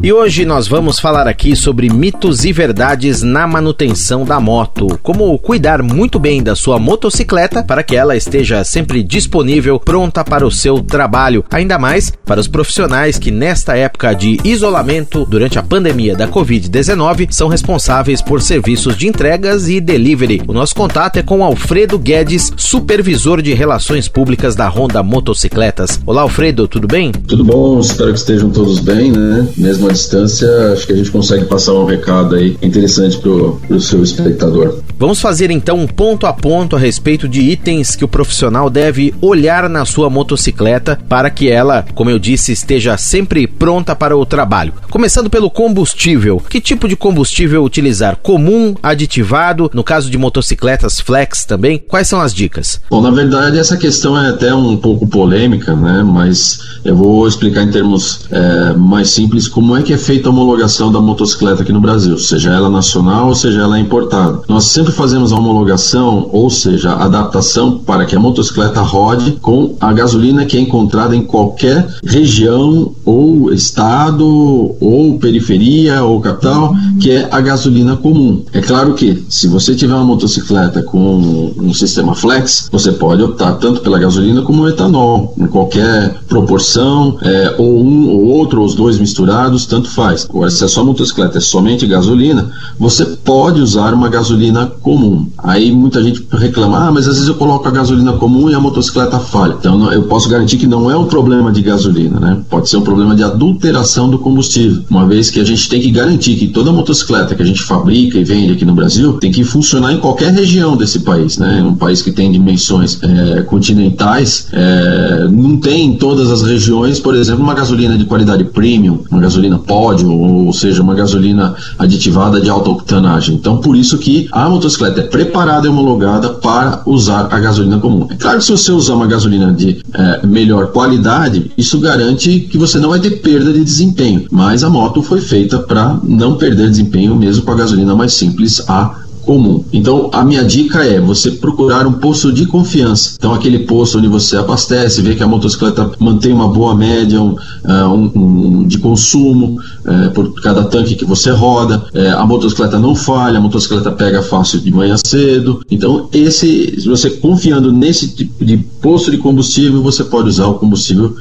E hoje nós vamos falar aqui sobre mitos e verdades na manutenção da moto. Como cuidar muito bem da sua motocicleta para que ela esteja sempre disponível, pronta para o seu trabalho. Ainda mais para os profissionais que, nesta época de isolamento durante a pandemia da Covid-19, são responsáveis por serviços de entregas e delivery. O nosso contato é com Alfredo Guedes, supervisor de relações públicas da Honda Motocicletas. Olá, Alfredo, tudo bem? Tudo bom, espero que estejam todos bem, né? Mesmo à distância, acho que a gente consegue passar um recado aí interessante pro, pro seu espectador. Vamos fazer então um ponto a ponto a respeito de itens que o profissional deve olhar na sua motocicleta para que ela, como eu disse, esteja sempre pronta para o trabalho. Começando pelo combustível. Que tipo de combustível utilizar? Comum, aditivado, no caso de motocicletas flex também? Quais são as dicas? Bom, na verdade essa questão é até um pouco polêmica, né? Mas eu vou explicar em termos é, mais simples como é que é feita a homologação da motocicleta aqui no Brasil, seja ela nacional ou seja ela importada. Nós sempre fazemos a homologação, ou seja, a adaptação para que a motocicleta rode com a gasolina que é encontrada em qualquer região ou estado ou periferia ou capital, que é a gasolina comum. É claro que se você tiver uma motocicleta com um sistema flex, você pode optar tanto pela gasolina como o etanol, em qualquer proporção, é, ou um ou outro, ou os dois misturados, tanto faz. Agora, se a sua motocicleta é somente gasolina, você pode usar uma gasolina comum. Aí muita gente reclama, ah, mas às vezes eu coloco a gasolina comum e a motocicleta falha. Então eu posso garantir que não é um problema de gasolina, né? Pode ser um problema de adulteração do combustível, uma vez que a gente tem que garantir que toda motocicleta que a gente fabrica e vende aqui no Brasil tem que funcionar em qualquer região desse país, né? Um país que tem dimensões é, continentais, é, não tem em todas as regiões, por exemplo, uma gasolina de qualidade premium, uma gasolina pódio, ou seja, uma gasolina aditivada de alta octanagem. Então, por isso que a motocicleta é preparada e homologada para usar a gasolina comum. É claro que se você usar uma gasolina de é, melhor qualidade, isso garante que você não vai ter perda de desempenho. Mas a moto foi feita para não perder desempenho mesmo com a gasolina mais simples A comum. Então, a minha dica é você procurar um posto de confiança. Então, aquele posto onde você abastece, vê que a motocicleta mantém uma boa média um, uh, um, um de consumo uh, por cada tanque que você roda, uh, a motocicleta não falha, a motocicleta pega fácil de manhã cedo. Então, esse, você confiando nesse tipo de posto de combustível, você pode usar o combustível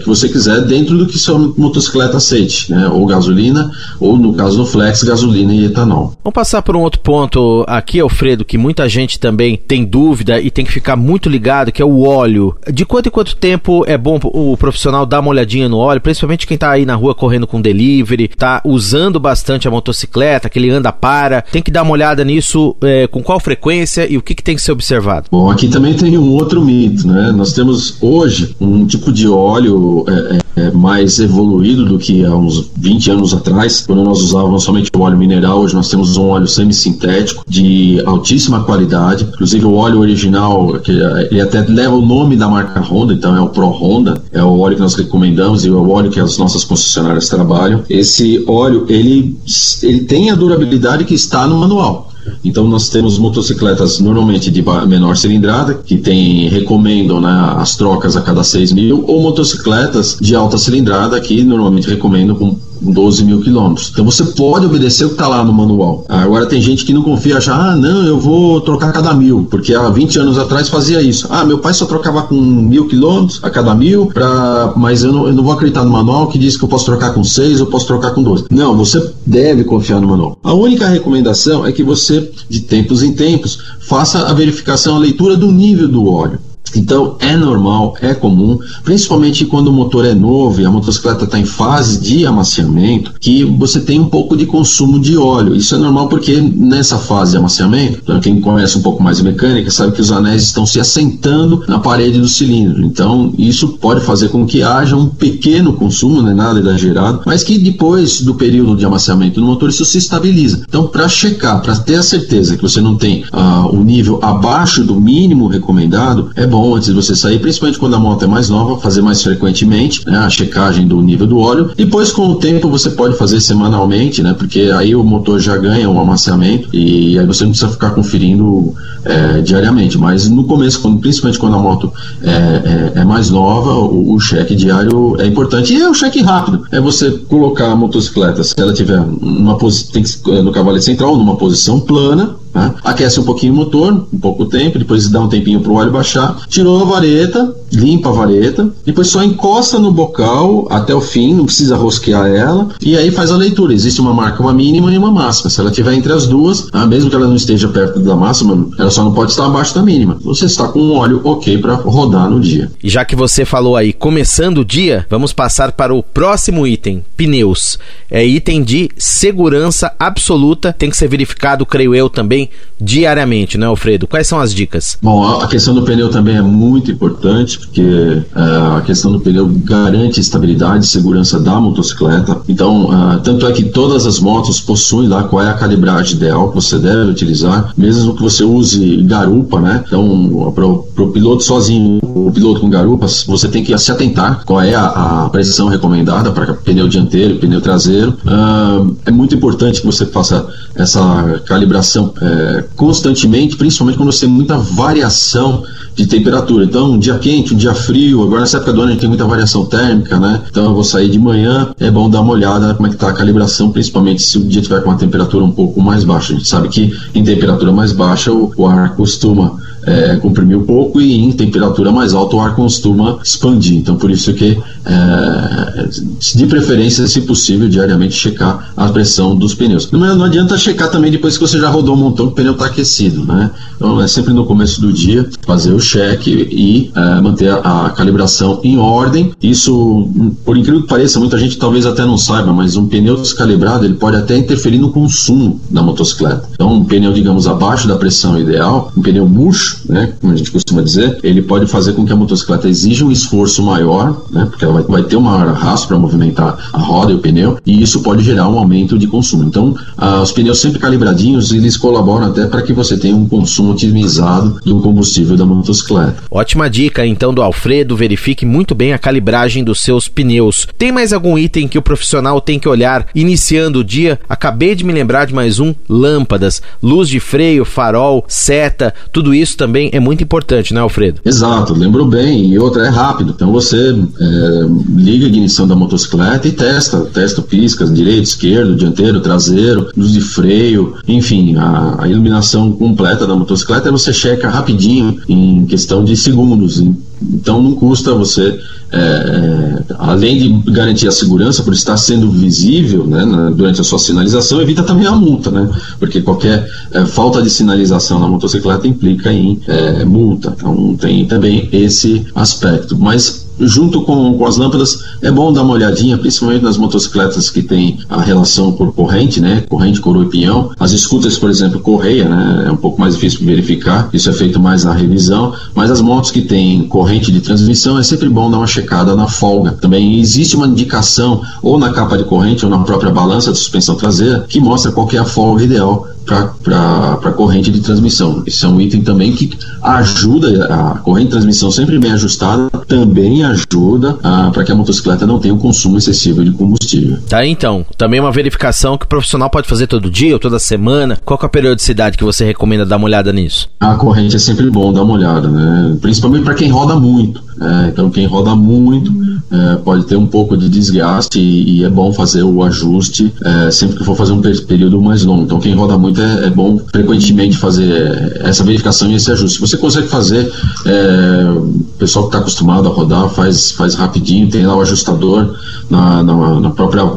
que você quiser dentro do que sua motocicleta aceite, né? ou gasolina, ou no caso do Flex, gasolina e etanol. Vamos passar por um outro ponto ponto aqui, Alfredo, que muita gente também tem dúvida e tem que ficar muito ligado, que é o óleo. De quanto em quanto tempo é bom o profissional dar uma olhadinha no óleo, principalmente quem tá aí na rua correndo com delivery, tá usando bastante a motocicleta, que ele anda para, tem que dar uma olhada nisso é, com qual frequência e o que, que tem que ser observado? Bom, aqui também tem um outro mito, né? Nós temos hoje um tipo de óleo é, é, mais evoluído do que há uns 20 anos atrás, quando nós usávamos somente o óleo mineral, hoje nós temos um óleo semissintético sintético de altíssima qualidade. Inclusive o óleo original, que ele até leva o nome da marca Honda, então é o Pro Honda, é o óleo que nós recomendamos e é o óleo que as nossas concessionárias trabalham. Esse óleo ele, ele tem a durabilidade que está no manual. Então nós temos motocicletas normalmente de menor cilindrada, que tem, recomendam né, as trocas a cada 6 mil, ou motocicletas de alta cilindrada, que normalmente recomendam com 12 mil quilômetros. Então você pode obedecer o que está lá no manual. Agora tem gente que não confia, acha, ah, não, eu vou trocar cada mil, porque há 20 anos atrás fazia isso. Ah, meu pai só trocava com mil quilômetros a cada mil, pra... mas eu não, eu não vou acreditar no manual que diz que eu posso trocar com 6, eu posso trocar com 12. Não, você deve confiar no manual. A única recomendação é que você, de tempos em tempos, faça a verificação, a leitura do nível do óleo. Então é normal, é comum, principalmente quando o motor é novo e a motocicleta está em fase de amaciamento, que você tem um pouco de consumo de óleo. Isso é normal porque nessa fase de amaciamento, então, quem conhece um pouco mais de mecânica sabe que os anéis estão se assentando na parede do cilindro. Então isso pode fazer com que haja um pequeno consumo, não é nada exagerado, mas que depois do período de amaciamento do motor isso se estabiliza. Então para checar, para ter a certeza que você não tem uh, um nível abaixo do mínimo recomendado, é bom bom antes de você sair, principalmente quando a moto é mais nova, fazer mais frequentemente né, a checagem do nível do óleo. Depois, com o tempo, você pode fazer semanalmente, né? Porque aí o motor já ganha um amaciamento e aí você não precisa ficar conferindo é, diariamente. Mas no começo, quando, principalmente quando a moto é, é, é mais nova, o, o, cheque diário é importante. E é o cheque rápido. É você colocar a motocicleta, se ela tiver numa posição, no cavalete central, numa posição plana, né? Aquece um pouquinho o motor, um pouco tempo, depois dá um tempinho para o óleo baixar. Tirou a vareta, limpa a vareta, depois só encosta no bocal até o fim, não precisa rosquear ela, e aí faz a leitura. Existe uma marca, uma mínima e uma máxima. Se ela estiver entre as duas, ah, mesmo que ela não esteja perto da máxima, ela só não pode estar abaixo da mínima. Você está com um óleo ok para rodar no dia. E já que você falou aí, começando o dia, vamos passar para o próximo item: pneus. É item de segurança absoluta, tem que ser verificado, creio eu, também diariamente, né, Alfredo? Quais são as dicas? Bom, a questão do pneu também é muito importante, porque uh, a questão do pneu garante estabilidade e segurança da motocicleta. Então, uh, tanto é que todas as motos possuem lá qual é a calibragem ideal que você deve utilizar, mesmo que você use garupa, né? Então, para o piloto sozinho, o piloto com garupas, você tem que se atentar qual é a, a pressão recomendada para pneu dianteiro, pneu traseiro. Uh, é muito importante que você faça essa calibração é, constantemente, principalmente quando você tem muita variação de temperatura. Então, um dia quente, um dia frio, agora nessa época do ano a gente tem muita variação térmica, né? Então eu vou sair de manhã, é bom dar uma olhada como é que está a calibração, principalmente se o dia tiver com uma temperatura um pouco mais baixa. A gente sabe que em temperatura mais baixa o, o ar costuma é, comprimir um pouco e em temperatura mais alta o ar costuma expandir. Então, por isso que, é, de preferência, se possível, diariamente checar a pressão dos pneus. Não, não adianta checar também depois que você já rodou um montão que o pneu está aquecido, né? Então, é sempre no começo do dia fazer o cheque e é, manter a, a, calibração em ordem. Isso, por incrível que pareça, muita gente talvez até não saiba, mas um pneu descalibrado ele pode até interferir no consumo da motocicleta. Então, um pneu, digamos, abaixo da pressão ideal, um pneu murcho, né, como a gente costuma dizer, ele pode fazer com que a motocicleta exija um esforço maior, né, porque ela vai, vai ter uma arrasto para movimentar a roda e o pneu, e isso pode gerar um aumento de consumo. Então, ah, os pneus sempre calibradinhos, eles colaboram até para que você tenha um consumo otimizado do combustível da motocicleta. Ótima dica, então, do Alfredo, verifique muito bem a calibragem dos seus pneus. Tem mais algum item que o profissional tem que olhar iniciando o dia? Acabei de me lembrar de mais um, lâmpadas, luz de freio, farol, seta, tudo isso também é muito importante, né, Alfredo? Exato, lembrou bem. E outra é rápido. Então você é, liga a ignição da motocicleta e testa. Testa piscas, direito, esquerdo, dianteiro, traseiro, luz de freio, enfim, a, a iluminação completa da motocicleta você checa rapidinho, em questão de segundos. Então não custa você, é, é, além de garantir a segurança por estar sendo visível né, na, durante a sua sinalização, evita também a multa, né? Porque qualquer é, falta de sinalização na motocicleta implica em é, multa. Então tem também esse aspecto. Mas junto com, com as lâmpadas, é bom dar uma olhadinha, principalmente nas motocicletas que tem a relação por corrente, né? Corrente, coroa e pinhão. As scooters, por exemplo, correia, né? É um pouco mais difícil verificar, isso é feito mais na revisão, mas as motos que têm corrente de transmissão é sempre bom dar uma checada na folga. Também existe uma indicação ou na capa de corrente ou na própria balança de suspensão traseira que mostra qual é a folga ideal para a corrente de transmissão. Isso é um item também que ajuda, a corrente de transmissão sempre bem ajustada, também ajuda para que a motocicleta não tenha um consumo excessivo de combustível. Tá, então, também uma verificação que o profissional pode fazer todo dia ou toda semana. Qual é a periodicidade que você recomenda dar uma olhada nisso? A corrente é sempre bom dar uma olhada, né? Principalmente para quem roda muito. É, então, quem roda muito é, pode ter um pouco de desgaste e, e é bom fazer o ajuste é, sempre que for fazer um período mais longo. Então, quem roda muito é, é bom frequentemente fazer essa verificação e esse ajuste. Você consegue fazer, é, o pessoal que está acostumado a rodar faz, faz rapidinho, tem lá o ajustador na, na, na própria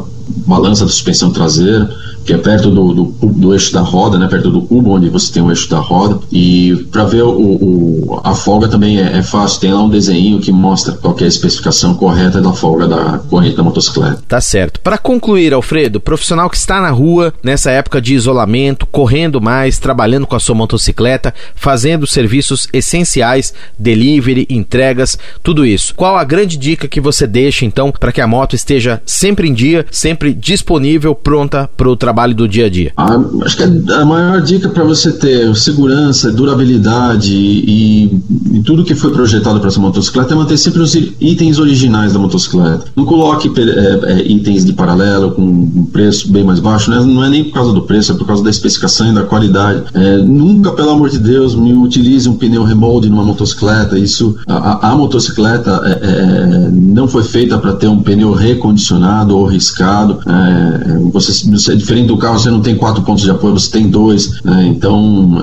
balança de suspensão traseira que é perto do, do, do, eixo da roda, né, perto do cubo onde você tem o eixo da roda. E para ver o, o, a folga também é, é, fácil, tem lá um desenho que mostra qual é a especificação correta da folga da corrente da motocicleta. Tá certo. Para concluir, Alfredo, profissional que está na rua nessa época de isolamento, correndo mais, trabalhando com a sua motocicleta, fazendo serviços essenciais, delivery, entregas, tudo isso. Qual a grande dica que você deixa então para que a moto esteja sempre em dia, sempre disponível, pronta para o trabalho? Trabalho do dia a dia? Ah, acho que a maior dica para você ter segurança, durabilidade e, e tudo que foi projetado para essa motocicleta é manter sempre os itens originais da motocicleta. Não coloque é, é, itens de paralelo com um preço bem mais baixo, né? não é nem por causa do preço, é por causa da especificação e da qualidade. É, nunca, pelo amor de Deus, me utilize um pneu remold numa motocicleta. Isso, a, a motocicleta é, é, não foi feita para ter um pneu recondicionado ou riscado. É, você, você, é diferente do carro, você não tem quatro pontos de apoio, você tem dois. Né? Então,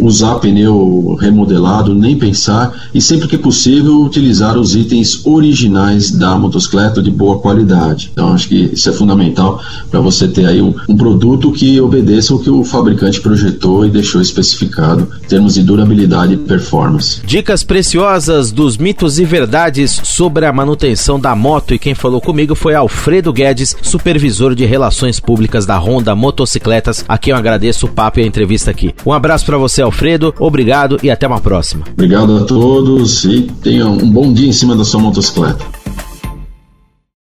usar pneu remodelado, nem pensar, e sempre que possível utilizar os itens originais da motocicleta de boa qualidade. Então acho que isso é fundamental para você ter aí um, um, produto que obedeça o que o fabricante projetou e deixou especificado em termos de durabilidade e performance. Dicas preciosas dos mitos e verdades sobre a manutenção da moto e quem falou comigo foi Alfredo Guedes, supervisor de relações públicas da Honda Motocicletas. Aqui eu agradeço o papo e a entrevista aqui. Um abraço para você, Alfredo. Obrigado e até uma próxima. Obrigado a todos e tenham um bom dia em cima da sua motocicleta.